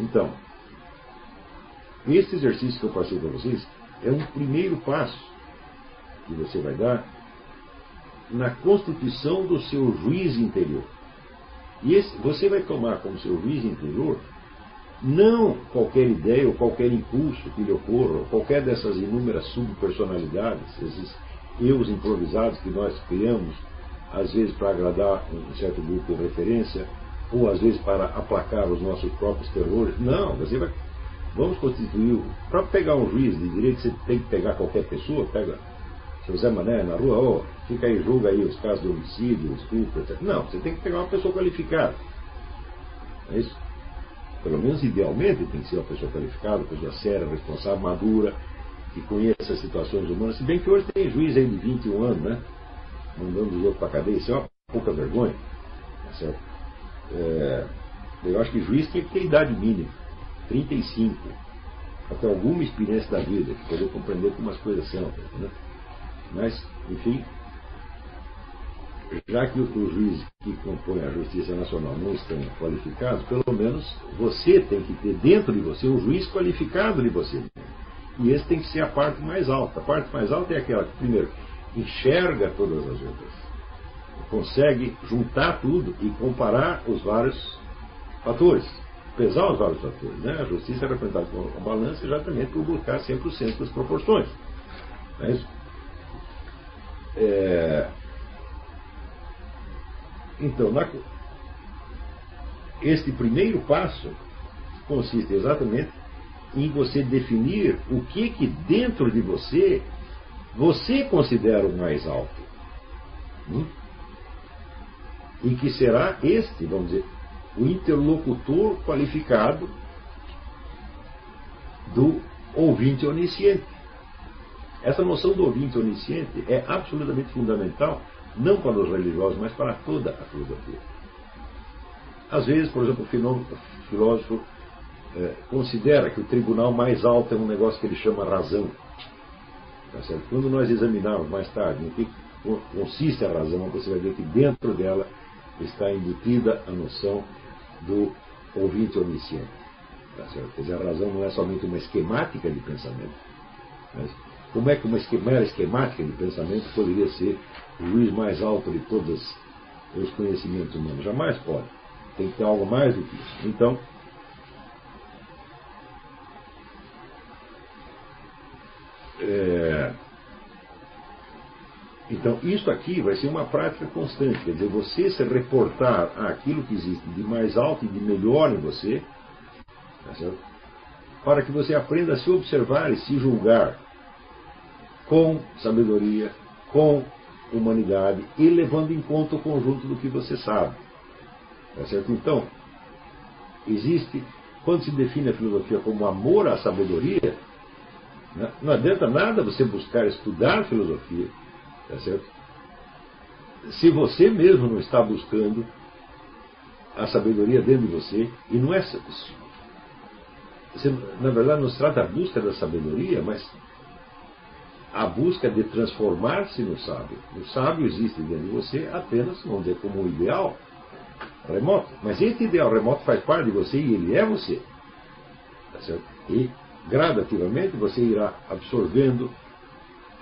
Então, esse exercício que eu passei para vocês é um primeiro passo que você vai dar na constituição do seu juiz interior. E esse, você vai tomar como seu juiz interior não qualquer ideia ou qualquer impulso que lhe ocorra, ou qualquer dessas inúmeras subpersonalidades, esses eus improvisados que nós criamos, às vezes para agradar um certo grupo de referência, ou às vezes para aplacar os nossos próprios terrores. Não, você vai. Vamos constituir. Para pegar um juiz de direito, você tem que pegar qualquer pessoa, pega seu Zé Mané na rua, oh, fica aí, julga aí os casos de homicídio, estupro, etc. Não, você tem que pegar uma pessoa qualificada. É isso? Pelo menos idealmente tem que ser uma pessoa qualificada, uma pessoa séria, responsável, madura, que conheça as situações humanas. Se bem que hoje tem juiz aí de 21 anos, né? Mandando os outros para cadeia, isso é uma pouca vergonha. Tá certo? É, eu acho que juiz tem que ter idade mínima, 35, para ter alguma experiência da vida, para poder compreender como as coisas são. Né? Mas, enfim, já que os juízes que compõem a Justiça Nacional não estão qualificados, pelo menos você tem que ter dentro de você um juiz qualificado de você. E esse tem que ser a parte mais alta. A parte mais alta é aquela que, primeiro, enxerga todas as outras, consegue juntar tudo e comparar os vários fatores, pesar os vários fatores. Né? A justiça é representada com a balança exatamente por buscar sempre o centro das proporções. Não é isso? É, então, na, este primeiro passo consiste exatamente em você definir o que que dentro de você você considera o mais alto. Hum? E que será este, vamos dizer, o interlocutor qualificado do ouvinte onisciente. Essa noção do ouvinte onisciente é absolutamente fundamental não para os religiosos, mas para toda a filosofia. Às vezes, por exemplo, o filósofo é, considera que o tribunal mais alto é um negócio que ele chama razão. Tá Quando nós examinarmos mais tarde em que consiste a razão, você vai ver que dentro dela está embutida a noção do ouvinte onisciente. Tá Quer dizer, a razão não é somente uma esquemática de pensamento. Mas como é que uma mera esquemática de pensamento poderia ser o juiz mais alto de todos os conhecimentos humanos. Jamais pode. Tem que ter algo mais do que isso. Então, é, então, isso aqui vai ser uma prática constante, quer dizer, você se reportar àquilo que existe de mais alto e de melhor em você, tá para que você aprenda a se observar e se julgar com sabedoria, com humanidade e levando em conta o conjunto do que você sabe. Tá certo? Então, existe, quando se define a filosofia como amor à sabedoria, né, não adianta nada você buscar estudar filosofia, tá certo? se você mesmo não está buscando a sabedoria dentro de você, e não é. Você, na verdade, não se trata da busca da sabedoria, mas a busca de transformar-se no sábio. O sábio existe dentro de você apenas, vamos dizer, como um ideal remoto. Mas esse ideal remoto faz parte de você e ele é você. Tá certo? E gradativamente você irá absorvendo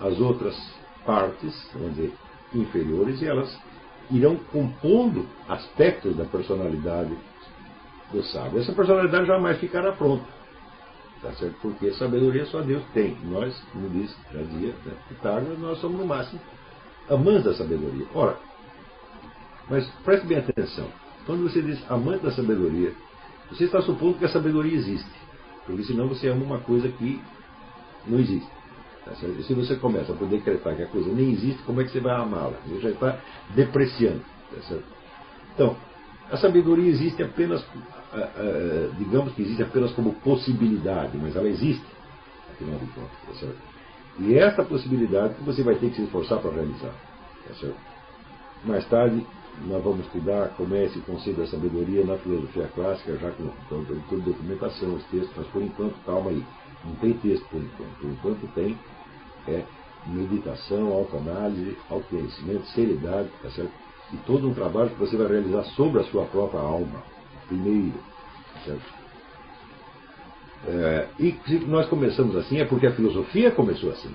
as outras partes, vamos dizer, inferiores, e elas irão compondo aspectos da personalidade do sábio. Essa personalidade jamais ficará pronta. Tá certo? Porque sabedoria só Deus tem. Nós, como disse, já dizia né, Pitágoras, nós somos no máximo amantes da sabedoria. Ora, mas preste bem atenção. Quando você diz amante da sabedoria, você está supondo que a sabedoria existe. Porque senão você ama uma coisa que não existe. Tá se você começa a poder decretar que a coisa nem existe, como é que você vai amá-la? Você já está depreciando. Tá? Então, a sabedoria existe apenas é, é, digamos que existe apenas como possibilidade, mas ela existe, afinal de contas, tá? E é essa possibilidade que você vai ter que se esforçar para realizar? Mais tarde, nós vamos estudar como é esse conceito da sabedoria na filosofia clássica, já com, toda documentação, os textos, mas por enquanto, calma aí, não tem texto por enquanto, por enquanto tem é, meditação, autoanálise, autoconhecimento, seriedade, tá certo? E todo um trabalho que você vai realizar sobre a sua própria alma, primeiro. Certo? É, e se nós começamos assim é porque a filosofia começou assim.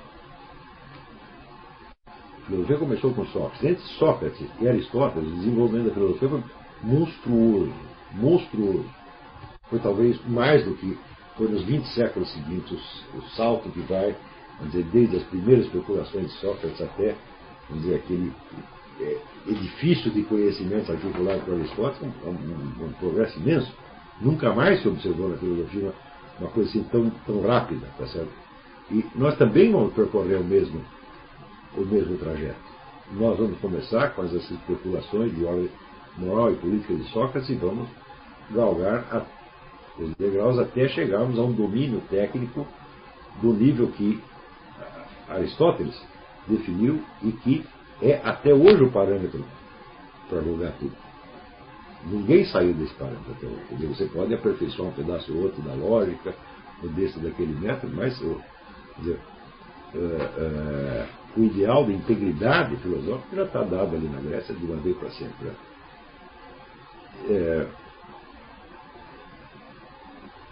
A filosofia começou com Sócrates. Entre Sócrates e Aristóteles, o desenvolvimento da filosofia foi monstruoso. Monstruoso. Foi talvez mais do que foi nos 20 séculos seguintes o, salto que vai, vamos dizer, desde as primeiras procurações de Sócrates até, vamos dizer, aquele é, edifício de conhecimentos articulado por Aristóteles, um, um, um, progresso imenso. Nunca mais se observou na filosofia uma, uma coisa assim tão, tão rápida, tá certo? E nós também vamos percorrer o mesmo, o mesmo trajeto. Nós vamos começar com as especulações de ordem moral e política de Sócrates e vamos galgar a, os degraus até chegarmos a um domínio técnico do nível que Aristóteles definiu e que é até hoje o parâmetro para julgar tudo. Ninguém saiu desse parâmetro até hoje. Você pode aperfeiçoar um pedaço ou outro da lógica, ou desse daquele método, mas dizer, é, é, o ideal de integridade filosófica já está dado ali na Grécia de uma vez para sempre. É,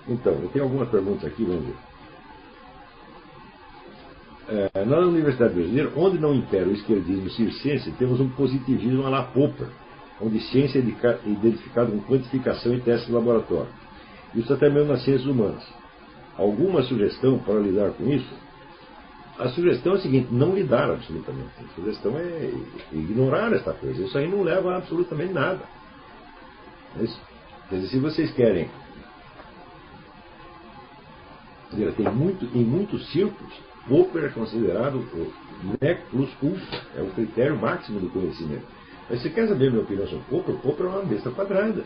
então, eu tenho algumas perguntas aqui, vamos ver. É, na Universidade Brasileira, onde não impera o esquerdismo circense, temos um positivismo à la Popper, onde ciência é identificada com quantificação e testes de laboratório. Isso até mesmo nas ciências humanas. Alguma sugestão para lidar com isso? A sugestão é a seguinte, não lidar absolutamente. A sugestão é ignorar esta coisa. Isso aí não leva a absolutamente nada. Mas, quer dizer, se vocês querem. Tem muito, em muitos círculos, Popper é considerado o nec plus ultra, é o critério máximo do conhecimento. Mas você quer saber minha opinião sobre Popper? Popper é uma besta quadrada.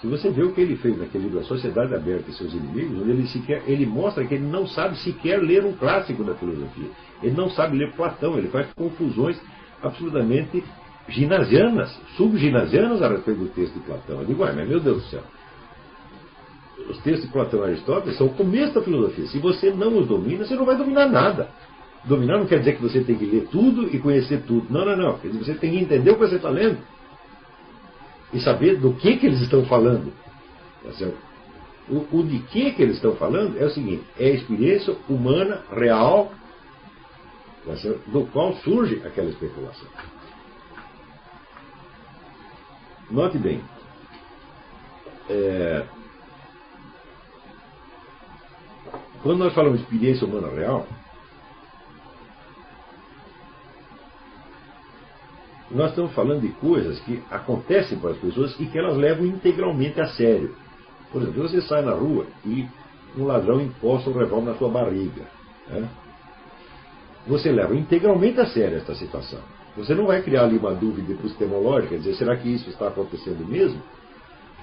Se você vê o que ele fez naquele livro A Sociedade Aberta e Seus Inimigos, onde ele, sequer, ele mostra que ele não sabe sequer ler um clássico da filosofia. Ele não sabe ler Platão, ele faz confusões absolutamente ginasianas, subginasianas a respeito do texto de Platão. Eu digo, mas meu Deus do céu. Os textos de Platão e Aristóteles são o começo da filosofia. Se você não os domina, você não vai dominar nada. Dominar não quer dizer que você tem que ler tudo e conhecer tudo. Não, não, não. Quer dizer, você tem que entender o que você está lendo. E saber do que, que eles estão falando. Tá o, o, de que, que eles estão falando é o seguinte: é a experiência humana, real, tá do qual surge aquela especulação. Note bem. É, quando nós falamos de experiência humana real, nós estamos falando de coisas que acontecem para as pessoas e que elas levam integralmente a sério. Por exemplo, você sai na rua e um ladrão encosta o revólver na sua barriga. Né? Você leva integralmente a sério esta situação. Você não vai criar ali uma dúvida epistemológica, dizer, será que isso está acontecendo mesmo?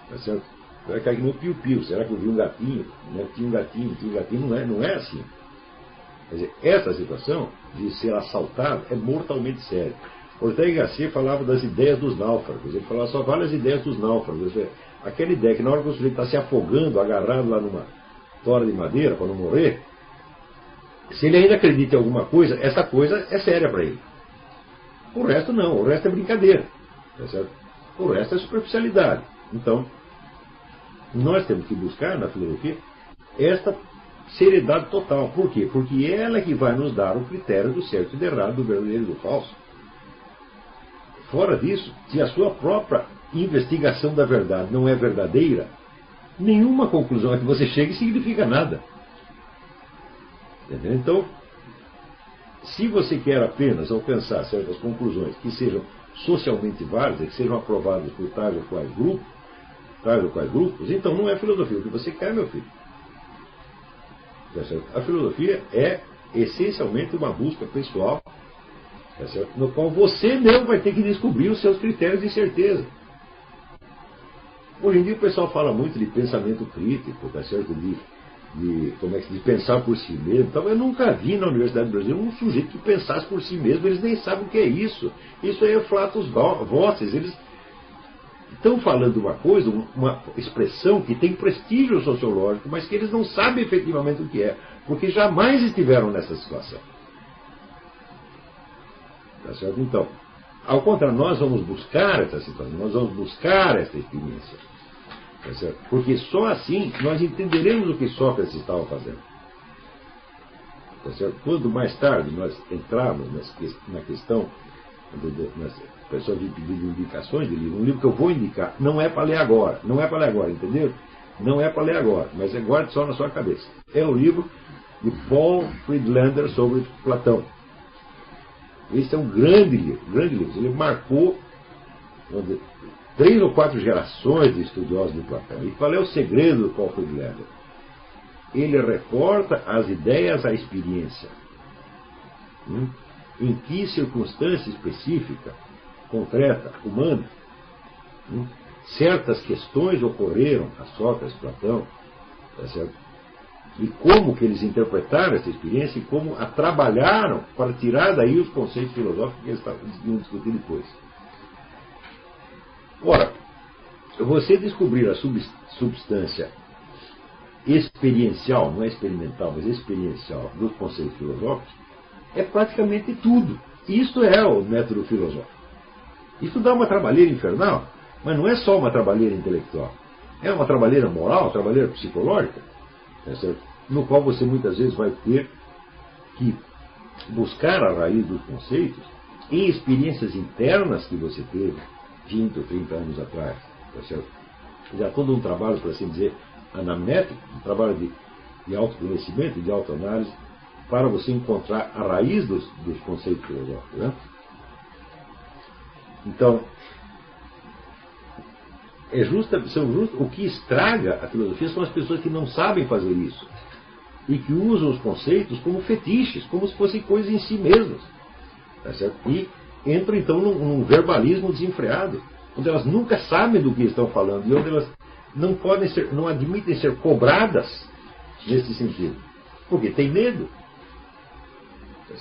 Tá certo? Vai cair no piu-piu, será que eu vi um gatinho? Né? Tinha um gatinho, tinha um gatinho, não é, não é assim. Quer dizer, essa situação de ser assaltado é mortalmente séria. Ortega Gasset falava das ideias dos náufragos. Ele falava só várias ideias dos náufragos. Aquela ideia que na hora que o sujeito está se afogando, agarrado lá numa tora de madeira para não morrer, se ele ainda acredita em alguma coisa, essa coisa é séria para ele. O resto não, o resto é brincadeira. Tá? O resto é superficialidade. Então, nós temos que buscar na filosofia esta seriedade total. Por quê? Porque ela é que vai nos dar o critério do certo e do errado, do verdadeiro e do falso. Fora disso, se a sua própria investigação da verdade não é verdadeira, nenhuma conclusão a que você chegue significa nada. Entendeu? Então, se você quer apenas alcançar certas conclusões que sejam socialmente válidas, que sejam aprovadas por tais ou quais grupos, tais ou quais grupos, então não é filosofia o que você quer, meu filho. Tá a filosofia é essencialmente uma busca pessoal Tá no qual você mesmo vai ter que descobrir os seus critérios de certeza. Hoje em dia o pessoal fala muito de pensamento crítico, tá certo? De, de, como é que, de pensar por si mesmo. Então, eu nunca vi na Universidade Brasileira um sujeito que pensasse por si mesmo, eles nem sabem o que é isso. Isso aí é flatos vozes. Eles estão falando uma coisa, uma expressão que tem prestígio sociológico, mas que eles não sabem efetivamente o que é, porque jamais estiveram nessa situação. Tá certo? Então, ao contrário, nós vamos buscar essa situação, nós vamos buscar essa experiência. Tá Porque só assim nós entenderemos o que Sócrates estava fazendo. Tá Quando mais tarde nós entrarmos na questão, pessoas me pedindo indicações de livro, um livro que eu vou indicar, não é para ler agora, não é para ler agora, entendeu? Não é para ler agora, mas guarde só na sua cabeça. É o livro de Paul Friedlander sobre Platão. Esse é um grande livro, grande livro. Ele marcou dizer, três ou quatro gerações de estudiosos de Platão. E qual é o segredo do Paul Friedlander? Ele reporta as ideias à experiência. Hum? Em que circunstância específica, concreta, humana, hum? certas questões ocorreram a Sócrates, Platão, tá e como que eles interpretaram essa experiência e como a trabalharam para tirar daí os conceitos filosóficos que eles iam discutir depois. Ora, você descobrir a substância experiencial, não é experimental, mas experiencial dos conceitos filosóficos, é praticamente tudo. Isto é o método filosófico. Isso dá uma trabalheira infernal, mas não é só uma trabalheira intelectual. É uma trabalheira moral, trabalheira psicológica, é no qual você muitas vezes vai ter que buscar a raiz dos conceitos em experiências internas que você teve 20 ou 30 anos atrás. Certo? Já todo um trabalho, por assim dizer, anamétrico, um trabalho de, de autoconhecimento, de autoanálise, para você encontrar a raiz dos, dos conceitos filosóficos. Né? Então, é justa, são o que estraga a filosofia são as pessoas que não sabem fazer isso e que usam os conceitos como fetiches, como se fossem coisas em si mesmas. Tá e entram então num, num, verbalismo desenfreado, onde elas nunca sabem do que estão falando e onde elas não podem ser, não admitem ser cobradas nesse sentido, porque tem medo. Tá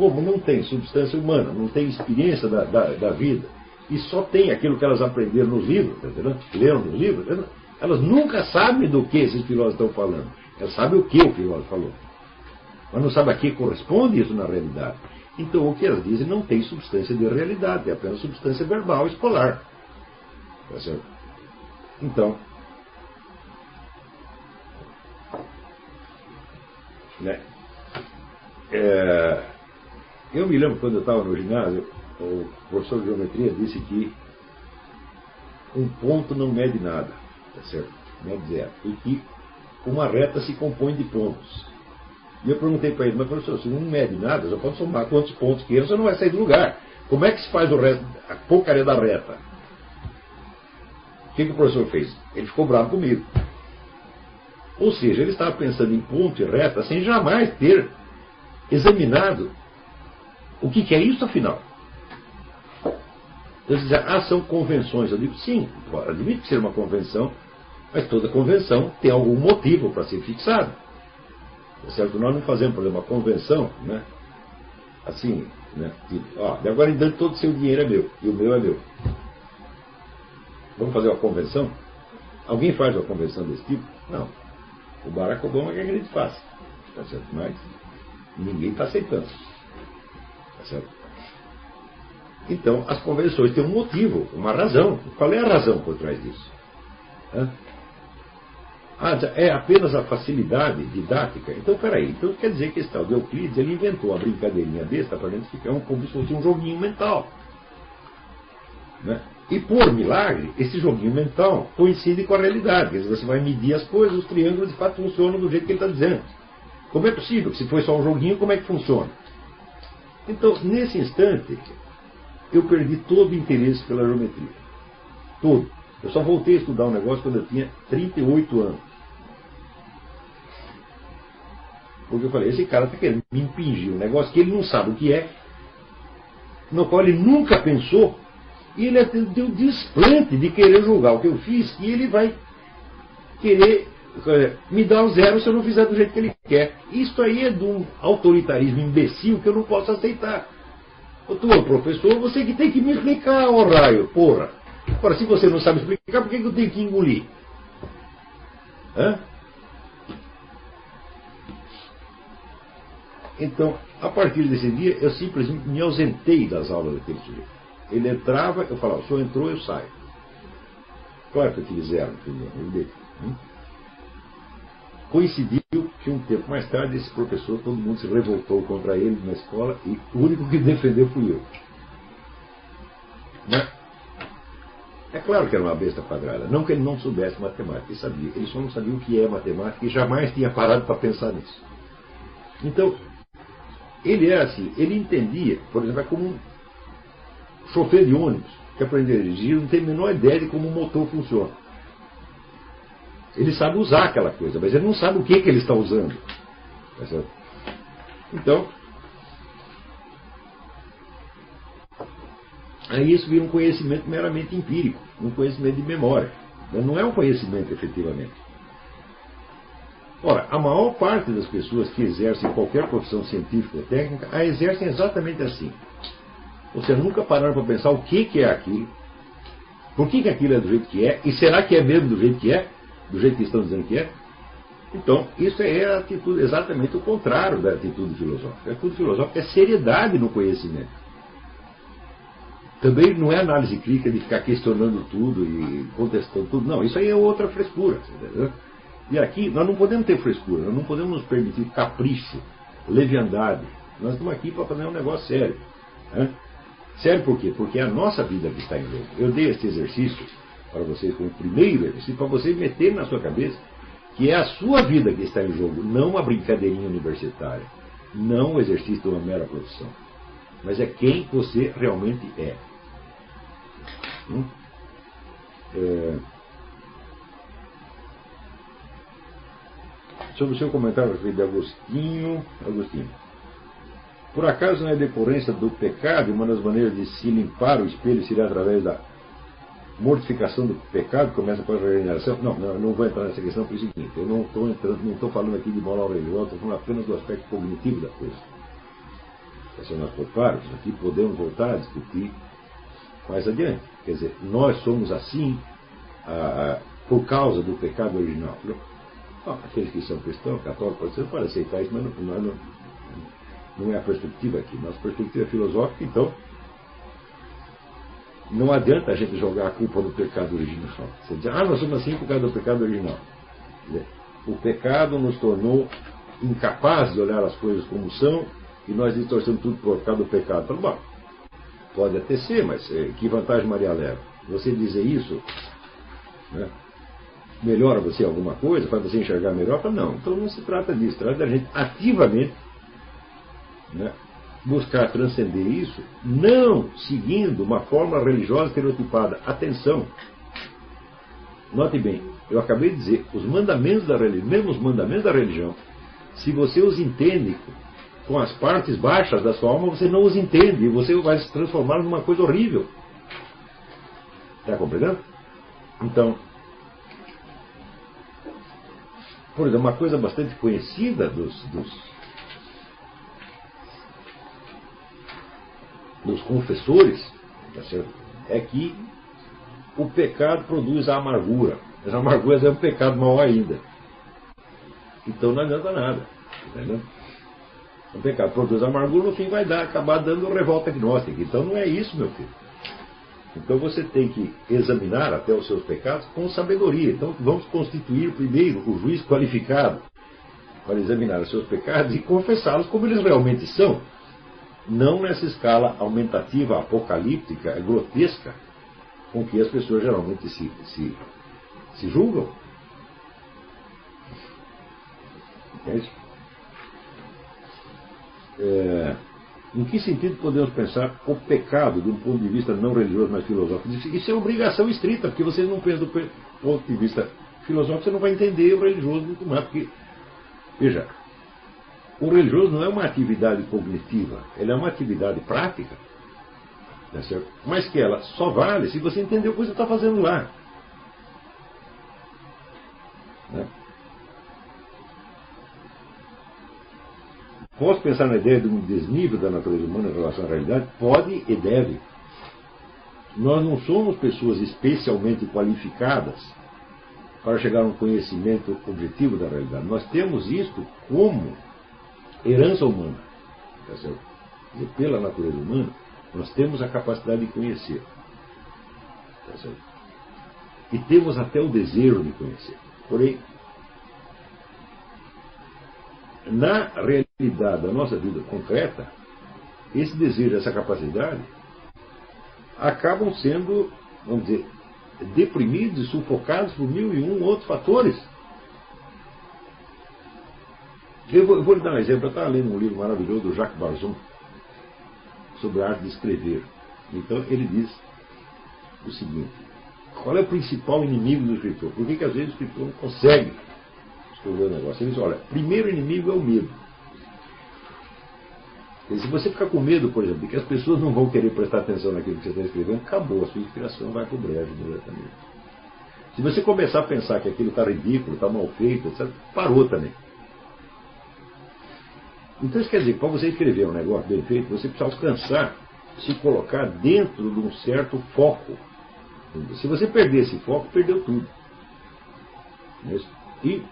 Como não tem substância humana, não tem experiência da, da, da vida, e só tem aquilo que elas aprenderam nos livros, tá leram nos livros, elas nunca sabem do que esses filósofos estão falando. Elas sabem o que o filósofo falou. Mas não sabe a que corresponde isso na realidade. Então o que elas dizem não tem substância de realidade, é apenas substância verbal escolar. Tá certo? Então, né? É, eu me lembro quando eu estava no ginásio, o professor de geometria disse que um ponto não mede nada, tá certo? Mede zero. E que uma reta se compõe de pontos. E eu perguntei para ele, mas professor, se não mede nada, já pode somar quantos pontos queira, você não vai sair do lugar. Como é que se faz o resto, a porcaria da reta? O que, que o professor fez? Ele ficou bravo comigo. Ou seja, ele estava pensando em ponto e reta sem jamais ter examinado o que, que é isso afinal. Então, dizem, ah, são convenções. Eu digo, sim, admito que seja uma convenção, mas toda convenção tem algum motivo para ser fixada. Tá certo? Nós não fazemos, por exemplo, uma convenção, né? assim, né? Tipo, ó, de agora em diante todo o seu dinheiro é meu, e o meu é meu. Vamos fazer uma convenção? Alguém faz uma convenção desse tipo? Não. O Barack Obama quer que a gente faça. Tá certo? Mas ninguém está aceitando. Então, as convenções têm um motivo, uma razão. Qual é a razão por trás disso? Ah, é apenas a facilidade didática? Então, peraí. Então quer dizer que esse tal de Euclides ele inventou a brincadeirinha besta para a gente ficar um, como se fosse um joguinho mental. Né? E por milagre, esse joguinho mental coincide com a realidade. Quer dizer, você vai medir as coisas, os triângulos de fato funcionam do jeito que ele está dizendo. Como é possível? Se foi só um joguinho, como é que funciona? Então, nesse instante, eu perdi todo o interesse pela geometria. Todo. Eu só voltei a estudar um negócio quando eu tinha 38 anos. Porque eu falei, esse cara está querendo me impingir um negócio que ele não sabe o que é, no qual ele nunca pensou, e ele tem o desplante de querer julgar o que eu fiz, e ele vai querer me dar um zero se eu não fizer do jeito que ele quer. Isso aí é de um autoritarismo imbecil que eu não posso aceitar. Ô, tu, professor, você que tem que me explicar, ô raio, porra. Agora, se você não sabe explicar, por que eu tenho que engolir? Hã? Então, a partir desse dia, eu simplesmente me ausentei das aulas daquele sujeito. Ele entrava, eu falava, o senhor entrou, eu saio. Claro que fizeram, hum? Coincidiu que um tempo mais tarde esse professor, todo mundo se revoltou contra ele na escola e o único que defendeu fui eu. Né? É claro que era uma besta quadrada. Não que ele não soubesse matemática, ele sabia. Ele só não sabia o que é matemática e jamais tinha parado para pensar nisso. Então, ele era assim, ele entendia, por exemplo, é como um chofer de ônibus que aprendeu a dirigir, não tem a menor ideia de como o motor funciona. Ele sabe usar aquela coisa, mas ele não sabe o que, que ele está usando. Tá então, aí isso vira um conhecimento meramente empírico, um conhecimento de memória. Não é um conhecimento efetivamente. Ora, a maior parte das pessoas que exercem qualquer profissão científica ou técnica a exercem exatamente assim. Seja, nunca pararam para pensar o que, que é aquilo, por que, que aquilo é do jeito que é, e será que é mesmo do jeito que é, do jeito que estão dizendo que é? Então, isso é atitude, exatamente o contrário da atitude filosófica. A atitude filosófica é seriedade no conhecimento. Também não é análise crítica de ficar questionando tudo e contestando tudo. Não, isso aí é outra frescura. Entendeu? E aqui nós não podemos ter frescura, nós não podemos nos permitir capricho, leviandade. Nós estamos aqui para fazer um negócio sério. Né? Sério por quê? Porque é a nossa vida que está em jogo. Eu dei esse exercício para vocês como primeiro exercício, para vocês meterem na sua cabeça que é a sua vida que está em jogo, não uma brincadeirinha universitária, não o exercício de uma mera profissão, mas é quem você realmente é. Hum? é... Sobre o seu comentário de Agostinho, Agostinho. Por acaso não é decorrência do pecado, uma das maneiras de se limpar o espelho seria através da mortificação do pecado, começa com a regeneração? Não, não, não vou entrar nessa questão por seguinte, eu não estou entrando, não estou falando aqui de moral religiosa, estou falando apenas do aspecto cognitivo da coisa. Se nós partes, aqui podemos voltar a discutir mais adiante. Quer dizer, nós somos assim a, a, por causa do pecado original. Não, aqueles que são cristãos, católicos, você pode aceitar isso, mas não, não, não é a perspectiva aqui. Nossa perspectiva é filosófica, então não adianta a gente jogar a culpa no pecado original. Você diz, ah, nós somos assim por causa do pecado original. O pecado nos tornou incapazes de olhar as coisas como são e nós distorcemos tudo por causa do pecado. Então, bom, pode até ser, mas eh, que vantagem Maria leva? Você dizer isso né, melhora você alguma coisa, faz você enxergar melhor? Não, então não se trata disso, trata da gente ativamente né, buscar transcender isso, não seguindo uma forma religiosa estereotipada. Atenção! Note bem, eu acabei de dizer, os mandamentos da religião, mesmo os mandamentos da religião, se você os entende com as partes baixas da sua alma, você não os entende e você vai se transformar numa coisa horrível. Está compreendendo? Então, por exemplo, uma coisa bastante conhecida dos, dos dos confessores, tá é que o pecado produz a amargura. Mas a amargura é um pecado maior ainda. Então não adianta nada. Entendeu? O pecado produz amargura, no fim vai dar, acabar dando revolta gnóstica. Então não é isso, meu filho. Então você tem que examinar até os seus pecados com sabedoria. Então vamos constituir primeiro o juiz qualificado para examinar os seus pecados e confessá-los como eles realmente são não nessa escala aumentativa, apocalíptica, grotesca, com que as pessoas geralmente se, se, se julgam. Entende? É, em que sentido podemos pensar o pecado de um ponto de vista não religioso, mas filosófico? Isso é obrigação estrita, porque vocês não pensam do ponto de vista filosófico, você não vai entender o religioso muito mais, porque, veja, o religioso não é uma atividade cognitiva, ele é uma atividade prática, tá mas que ela só vale se você entender o que você está fazendo lá. Né? Posso pensar na ideia de um desnível da natureza humana em relação à realidade? Pode e deve. Nós não somos pessoas especialmente qualificadas para chegar a um conhecimento objetivo da realidade. Nós temos isto como herança humana. Tá certo? Pela natureza humana, nós temos a capacidade de conhecer. Tá certo? e temos até o desejo de conhecer. Porém, na realidade da nossa vida concreta, esse desejo, essa capacidade, acabam sendo, vamos dizer, deprimidos e sufocados por mil e um outros fatores. Eu vou, eu vou lhe dar um exemplo. Eu estava lendo um livro maravilhoso do Jacques Barzon sobre a arte de escrever. Então ele diz o seguinte: qual é o principal inimigo do escritor? Por que, que às vezes o escritor não consegue escrever o negócio? Ele diz: olha, primeiro inimigo é o medo. E se você ficar com medo, por exemplo, de que as pessoas não vão querer prestar atenção naquilo que você está escrevendo, acabou, a sua inspiração vai para o brejo diretamente. Se você começar a pensar que aquilo está ridículo, está mal feito, etc., parou também. Então isso quer dizer que para você escrever um negócio bem feito, você precisa alcançar, se colocar dentro de um certo foco. Se você perder esse foco, perdeu tudo. E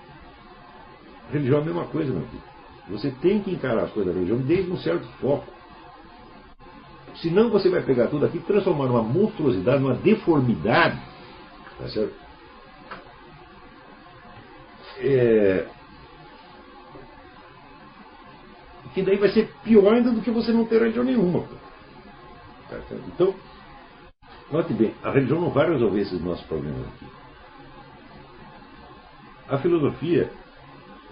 religião é a mesma coisa, meu filho. Você tem que encarar as coisas da religião desde um certo foco. Senão você vai pegar tudo aqui e transformar numa monstruosidade, numa deformidade. Tá certo? É... Que daí vai ser pior ainda do que você não ter religião nenhuma. Tá então, note bem, a religião não vai resolver esses nossos problemas aqui. A filosofia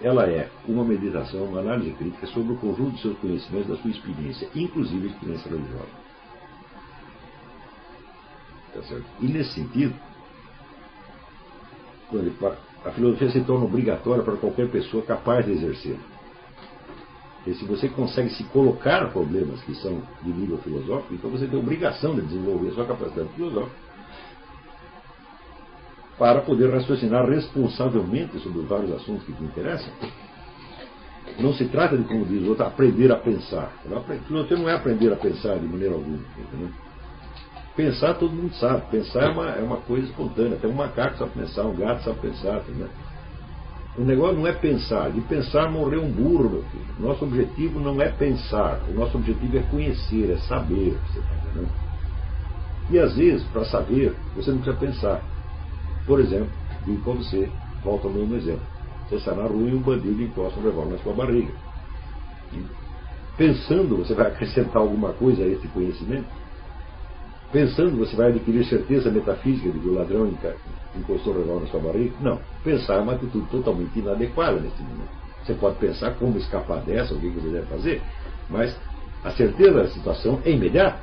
ela é uma meditação, uma análise crítica sobre o conjunto de seus conhecimentos, da sua experiência, inclusive a experiência religiosa. Tá certo? E nesse sentido, a filosofia se torna obrigatória para qualquer pessoa capaz de exercer. E se você consegue se colocar problemas que são de nível filosófico, então você tem obrigação de desenvolver a sua capacidade filosófica para poder raciocinar responsavelmente sobre os vários assuntos que te interessam. Não se trata de, como diz o outro, aprender a pensar. Filosofia não é aprender a pensar de maneira alguma. Entendeu? Pensar todo mundo sabe. Pensar é uma, é uma coisa espontânea. Até um macaco sabe pensar, um gato sabe pensar. Entendeu? O negócio não é pensar. De pensar morreu um burro, filho. Nosso objetivo não é pensar. O nosso objetivo é conhecer, é saber. Você tá? E às vezes, para saber, você não precisa pensar. Por exemplo, digo para você, volta ao mesmo exemplo. Você está na rua e um bandido encosta um revólver na sua barriga. E, pensando, você vai acrescentar alguma coisa a esse conhecimento? Pensando, você vai adquirir certeza metafísica de que o ladrão encostou o revólver na sua barriga? Não. Pensar é uma atitude totalmente inadequada nesse momento. Você pode pensar como escapar dessa, o que você deve fazer, mas a certeza da situação é imediata.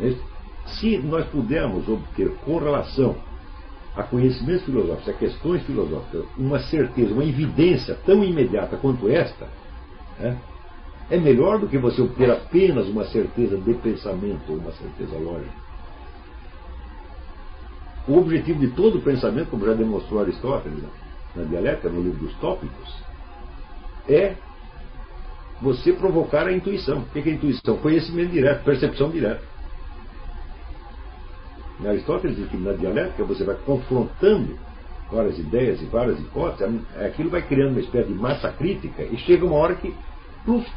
É isso? Se nós pudermos obter com relação a conhecimentos filosóficos, a questões filosóficas, uma certeza, uma evidência tão imediata quanto esta, né, é melhor do que você obter apenas uma certeza de pensamento ou uma certeza lógica. O objetivo de todo pensamento, como já demonstrou Aristóteles na dialética, no livro dos tópicos, é você provocar a intuição. O que é intuição? Conhecimento direto, percepção direta. Aristóteles diz que na dialética você vai confrontando várias ideias e várias hipóteses, aquilo vai criando uma espécie de massa crítica e chega uma hora que, pluft,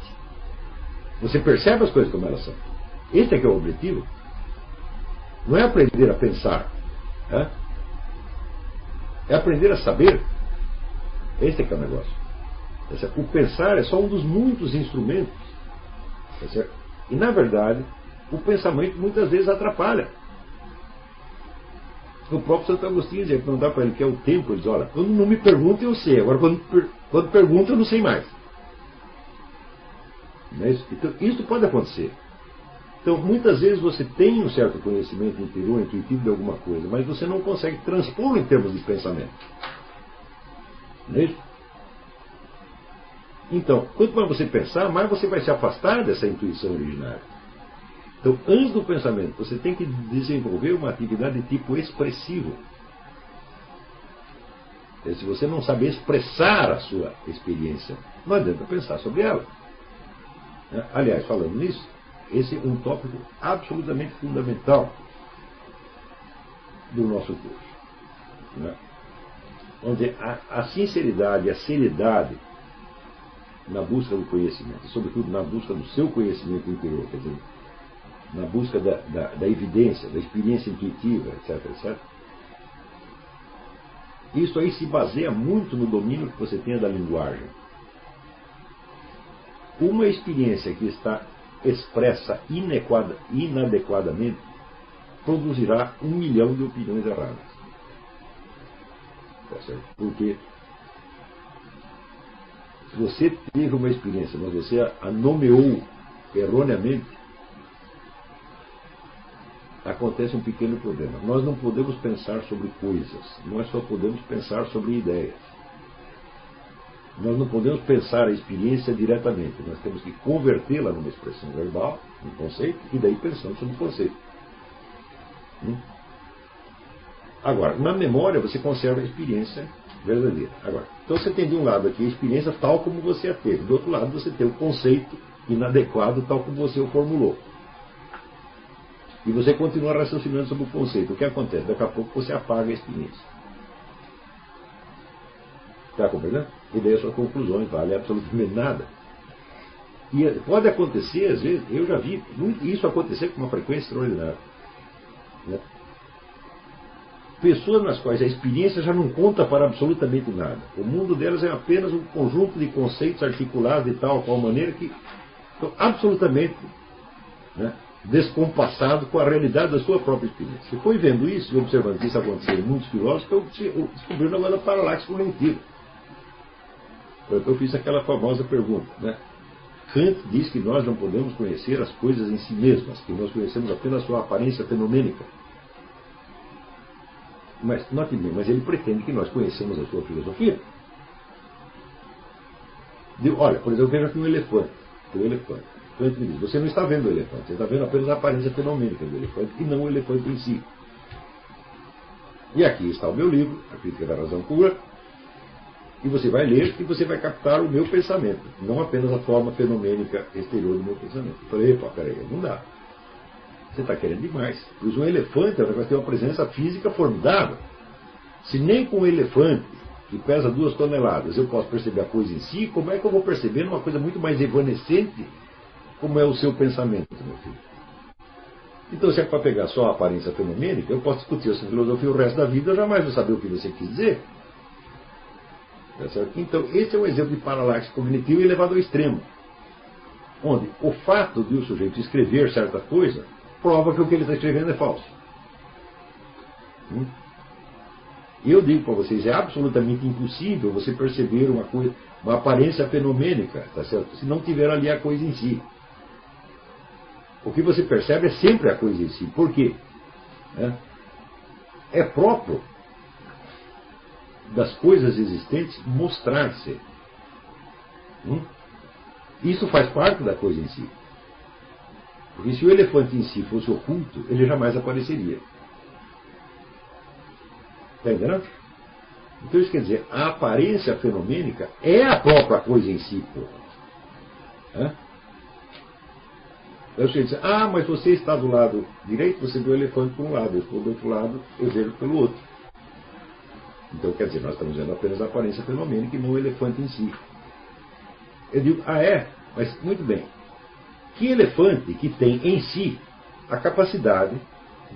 você percebe as coisas como elas são. Esse é que é o objetivo. Não é aprender a pensar. É, é aprender a saber. Esse é que é o negócio. O pensar é só um dos muitos instrumentos. Tá e, na verdade, o pensamento muitas vezes atrapalha. O próprio Santo Agostinho dizia, perguntar para ele que é o tempo, ele diz, olha, quando não me pergunta eu sei, agora quando, quando pergunta eu não sei mais. É então, isso pode acontecer. Então, muitas vezes você tem um certo conhecimento interior, intuitivo de alguma coisa, mas você não consegue transpor em termos de pensamento. Não é isso? Então, quanto mais você pensar, mais você vai se afastar dessa intuição originária. Então, antes do pensamento, você tem que desenvolver uma atividade de tipo expressivo. Se você não sabe expressar a sua experiência, não adianta pensar sobre ela. Né? Aliás, falando nisso, esse é um tópico absolutamente fundamental do nosso curso. Né? Onde a, a sinceridade, a seriedade na busca do conhecimento, sobretudo na busca do seu conhecimento interior, quer dizer, na busca da, da, da evidência, da experiência intuitiva, etc, etc. Isso aí se baseia muito no domínio que você tenha da linguagem. Uma experiência que está expressa inadequadamente produzirá um milhão de opiniões erradas. Tá certo? Porque se você teve uma experiência, mas você a nomeou erroneamente, acontece um pequeno problema. Nós não podemos pensar sobre coisas, nós só podemos pensar sobre ideias. Nós não podemos pensar a experiência diretamente, nós temos que convertê-la numa expressão verbal, um conceito, e daí pensamos sobre o conceito. Hum? Agora, na memória você conserva a experiência verdadeira. Agora, então você tem de um lado aqui a experiência tal como você a teve, do outro lado você tem o conceito inadequado tal como você o formulou. E você continua raciocinando sobre o conceito. O que acontece? Daqui a pouco você apaga a experiência. Está compreendendo? E daí as suas conclusões vale absolutamente nada. E pode acontecer, às vezes, eu já vi isso acontecer com uma frequência extraordinária. Né? Pessoas nas quais a experiência já não conta para absolutamente nada. O mundo delas é apenas um conjunto de conceitos articulados de tal qual maneira que estão absolutamente né, descompassado com a realidade da sua própria experiência. Você foi vendo isso e observando que isso aconteceu em muitos filósofos, eu descobri um negócio da paralaxe. Eu fiz aquela famosa pergunta. Né? Kant diz que nós não podemos conhecer as coisas em si mesmas, que nós conhecemos apenas sua aparência fenomênica. Mas, note bem, mas ele pretende que nós conhecemos a sua filosofia. olha, por exemplo, veja aqui um elefante. O elefante. Kant me diz, você não está vendo o elefante, você está vendo apenas a aparência fenomênica do elefante e não o elefante em si. E aqui está o meu livro, A Crítica da Razão Pura, e você vai ler e você vai captar o meu pensamento, não apenas a forma fenomênica exterior do meu pensamento. Eu falei, epa, peraí, não dá. Você está querendo demais. Pois um elefante é vai ter uma presença física formidável. Se nem com um elefante, que pesa duas toneladas, eu posso perceber a coisa em si, como é que eu vou perceber uma coisa muito mais evanescente como é o seu pensamento, meu filho? Então, se é para pegar só a aparência fenomênica, eu posso discutir essa filosofia o resto da vida, eu jamais vou saber o que você quis dizer. Tá então, esse é um exemplo de paralaxe cognitivo elevado ao extremo. Onde o fato de o sujeito escrever certa coisa prova que o que ele está escrevendo é falso. Hum? Eu digo para vocês, é absolutamente impossível você perceber uma coisa, uma aparência fenomênica, tá certo? Se não tiver ali a coisa em si. O que você percebe é sempre a coisa em si. Por quê? É próprio das coisas existentes mostrar-se. Hum? Isso faz parte da coisa em si. Porque se o elefante em si fosse oculto, ele jamais apareceria. Está entendendo? Então isso quer dizer, a aparência fenomênica é a própria coisa em si. Aí você diz, ah, mas você está do lado direito, você vê o elefante por um lado, eu estou do outro lado, eu vejo pelo outro. Então, quer dizer, nós estamos vendo apenas a aparência fenomênica e não o elefante em si. Eu digo, ah, é? Mas, muito bem. Que elefante que tem em si a capacidade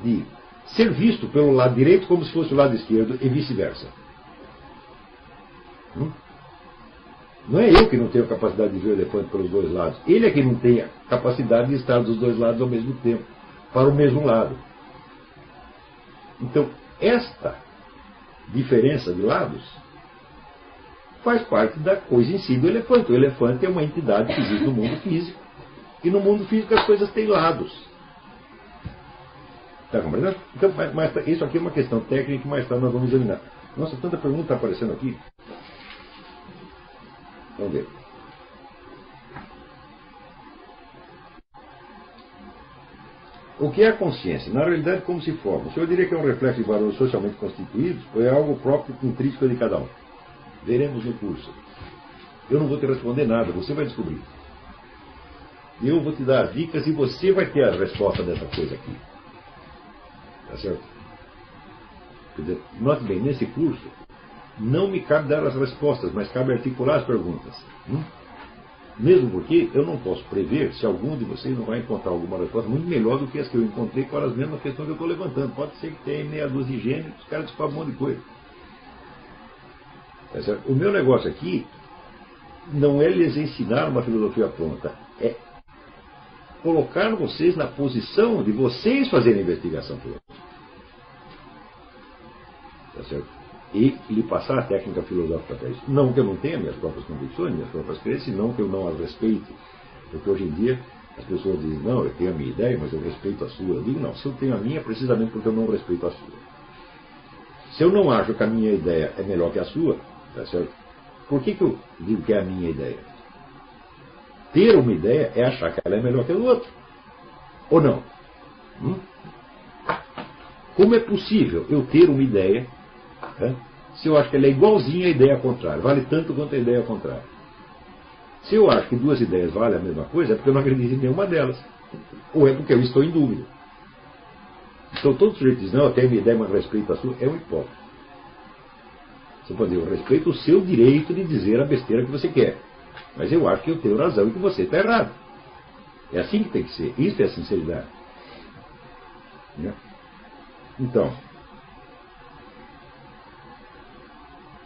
de ser visto pelo lado direito como se fosse o lado esquerdo e vice-versa? Hum? Não é eu que não tenho capacidade de ver o elefante pelos dois lados. Ele é que não tem a capacidade de estar dos dois lados ao mesmo tempo, para o mesmo lado. Então, esta diferença de lados, faz parte da coisa em si do elefante. O elefante é uma entidade que existe no mundo físico. E no mundo físico as coisas têm lados. Está compreendendo? Então, mas, mas, isso aqui é uma questão técnica que mais tarde nós vamos examinar. Nossa, tanta pergunta está aparecendo aqui. Vamos ver. O que é a consciência? Na realidade, como se forma? O senhor diria que é um reflexo de valores socialmente constituídos ou é algo próprio intrínseco de cada um? Veremos no curso. Eu não vou te responder nada, você vai descobrir. Eu vou te dar dicas e você vai ter a resposta dessa coisa aqui. Tá certo? Quer dizer, note bem, nesse curso, não me cabe dar as respostas, mas cabe articular as perguntas. Hum? Mesmo porque eu não posso prever se algum de vocês não vai encontrar alguma resposta muito melhor do que as que eu encontrei para as mesmas questões que eu estou levantando. Pode ser que tenha meia dúzia de gêneros, os caras descobrem um monte de coisa. Tá o meu negócio aqui não é lhes ensinar uma filosofia pronta, é colocar vocês na posição de vocês fazerem a investigação filosófica. Tá certo? E lhe passar a técnica filosófica para isso. Não que eu não tenha minhas próprias convicções, minhas próprias crenças, não que eu não as respeite. Porque hoje em dia as pessoas dizem, não, eu tenho a minha ideia, mas eu respeito a sua. Eu digo, não, se eu tenho a minha, precisamente porque eu não respeito a sua. Se eu não acho que a minha ideia é melhor que a sua, tá certo? Por que, que eu digo que é a minha ideia? Ter uma ideia é achar que ela é melhor que a do outro. Ou não? Hum? Como é possível eu ter uma ideia né? Se eu acho que ela é igualzinha à ideia contrária, vale tanto quanto a ideia contrária. Se eu acho que duas ideias valem a mesma coisa, é porque eu não acredito em nenhuma delas. Ou é porque eu estou em dúvida. Então todo sujeito diz, não, eu tenho a minha ideia, mas respeito a sua, é um hipócrita. Você pode dizer, eu respeito o seu direito de dizer a besteira que você quer. Mas eu acho que eu tenho razão e que você está errado. É assim que tem que ser. Isso é sinceridade. Né? Então,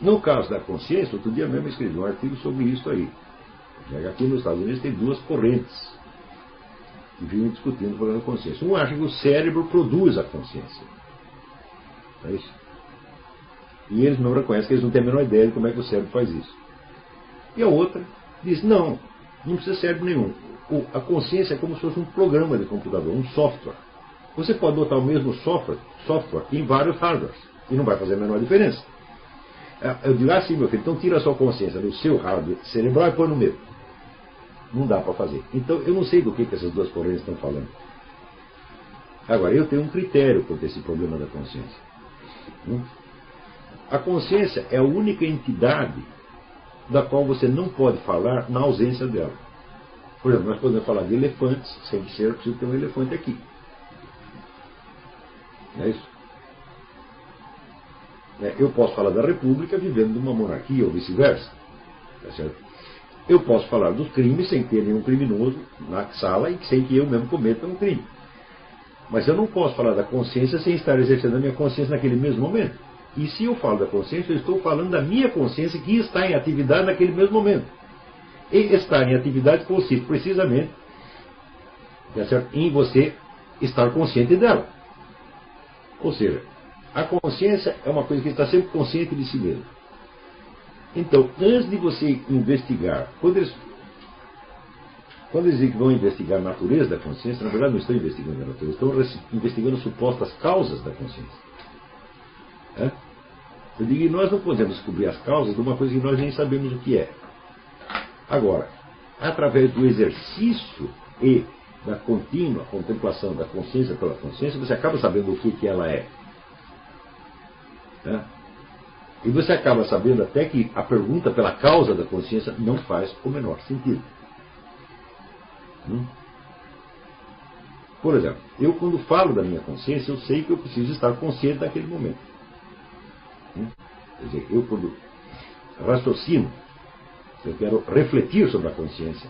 No caso da consciência, outro dia mesmo escrevi um artigo sobre isso aí. Aqui nos Estados Unidos tem duas correntes que vivem discutindo o problema da consciência. Um acha que o cérebro produz a consciência. É isso? E eles não reconhecem que eles não têm a menor ideia de como é que o cérebro faz isso. E a outra diz, não, não precisa cérebro nenhum. A consciência é como se fosse um programa de computador, um software. Você pode botar o mesmo software, software em vários hardwares e não vai fazer a menor diferença. É, eu digo assim, meu filho, então tira a sua consciência do seu hardware cerebral e põe no meu. Não dá para fazer. Então eu não sei do que, que essas duas correntes estão falando. Agora, eu tenho um critério quanto esse problema da consciência. Hum? A consciência é a única entidade da qual você não pode falar na ausência dela. Por exemplo, nós podemos falar de elefantes, sem ser preciso ter um elefante aqui. Não é isso? Né? Eu posso falar da República vivendo numa monarquia ou vice-versa. Tá eu posso falar dos crimes sem ter nenhum criminoso na sala e sem que eu mesmo cometa um crime. Mas eu não posso falar da consciência sem estar exercendo a minha consciência naquele mesmo momento. E se eu falo da consciência, eu estou falando da minha consciência que está em atividade naquele mesmo momento. E estar em atividade consiste precisamente tá em você estar consciente dela. Ou seja, a consciência é uma coisa que está sempre consciente de si mesmo. Então, antes de você investigar, quando eles, quando eles dizem que vão investigar a natureza da consciência, na verdade não estão investigando a natureza, estão investigando supostas causas da consciência. É? Eu digo, nós não podemos descobrir as causas de uma coisa que nós nem sabemos o que é. Agora, através do exercício e da contínua contemplação da consciência pela consciência, você acaba sabendo o que, que ela é. Né? E você acaba sabendo até que a pergunta pela causa da consciência não faz o menor sentido. Hum? Por exemplo, eu quando falo da minha consciência, eu sei que eu preciso estar consciente daquele momento. Hum? Quer dizer, eu quando raciocino, eu quero refletir sobre a consciência,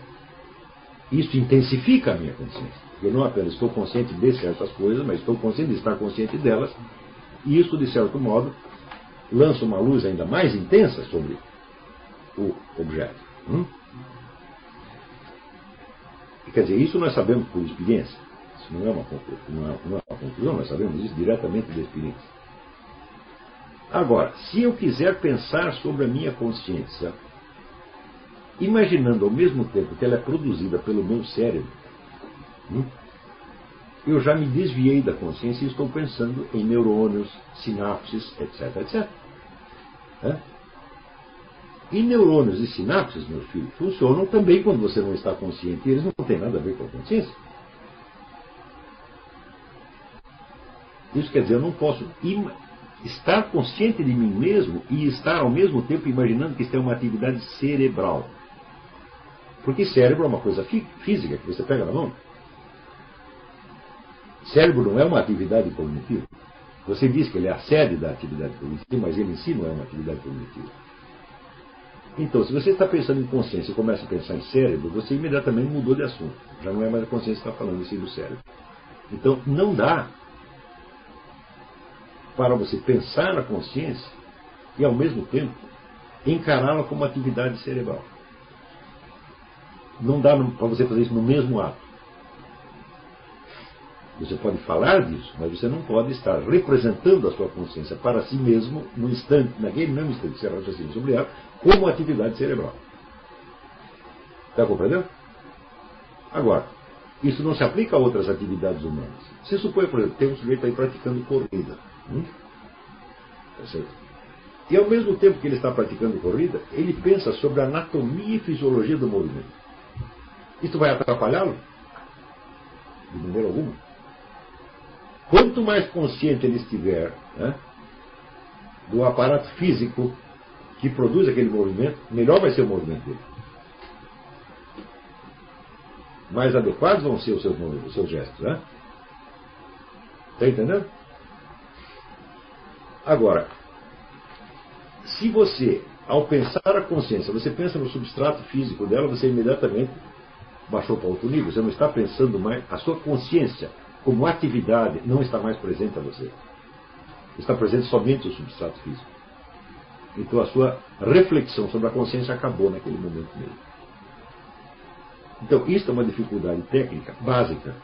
isso intensifica a minha consciência. Eu não apenas estou consciente de certas coisas, mas estou consciente de estar consciente delas e isso, de certo modo, lança uma luz ainda mais intensa sobre o objeto. Hum? Quer dizer, isso nós sabemos por experiência. Isso não é uma, é, não é uma conclusão, nós sabemos isso diretamente da experiência. Agora, se eu quiser pensar sobre a minha consciência, imaginando ao mesmo tempo que ela é produzida pelo meu cérebro, hum, eu já me desviei da consciência e estou pensando em neurônios, sinapses, etc, etc. É? E neurônios e sinapses, meus filhos, funcionam também quando você não está consciente. Eles não têm nada a ver com a consciência. Isso quer dizer, eu não posso estar consciente de mim mesmo e estar ao mesmo tempo imaginando que isso é uma atividade cerebral. Porque cérebro é uma coisa física que você pega na mão. Cérebro não é uma atividade cognitiva. Você diz que ele é a sede da atividade cognitiva, mas ele em si não é uma atividade cognitiva. Então, se você está pensando em consciência e começa a pensar em cérebro, você imediatamente mudou de assunto. Já não é mais a consciência que está falando, assim do cérebro. Então, não dá para você pensar na consciência e, ao mesmo tempo, encará-la como atividade cerebral. Não dá para você fazer isso no mesmo ato. Você pode falar disso, mas você não pode estar representando a sua consciência para si mesmo no instante, naquele mesmo instante que você raciocina sobre ela, como atividade cerebral. Está compreendendo? Agora, isso não se aplica a outras atividades humanas. Você supõe, por exemplo, tem um sujeito aí praticando corrida. Hum? Tá certo? E ao mesmo tempo que ele está praticando corrida, ele pensa sobre a anatomia e fisiologia do movimento. Isso vai atrapalhá-lo? De maneira alguma. Quanto mais consciente ele estiver né, do aparato físico que produz aquele movimento, melhor vai ser o movimento dele. Mais adequados vão ser os seus, os seus gestos. Né? Está entendendo? Agora, se você, ao pensar a consciência, você pensa no substrato físico dela, você imediatamente baixou para outro nível. Você não está pensando mais. A sua consciência, como atividade, não está mais presente a você. Está presente somente o substrato físico. Então a sua reflexão sobre a consciência acabou naquele momento mesmo. Então, isso é uma dificuldade técnica básica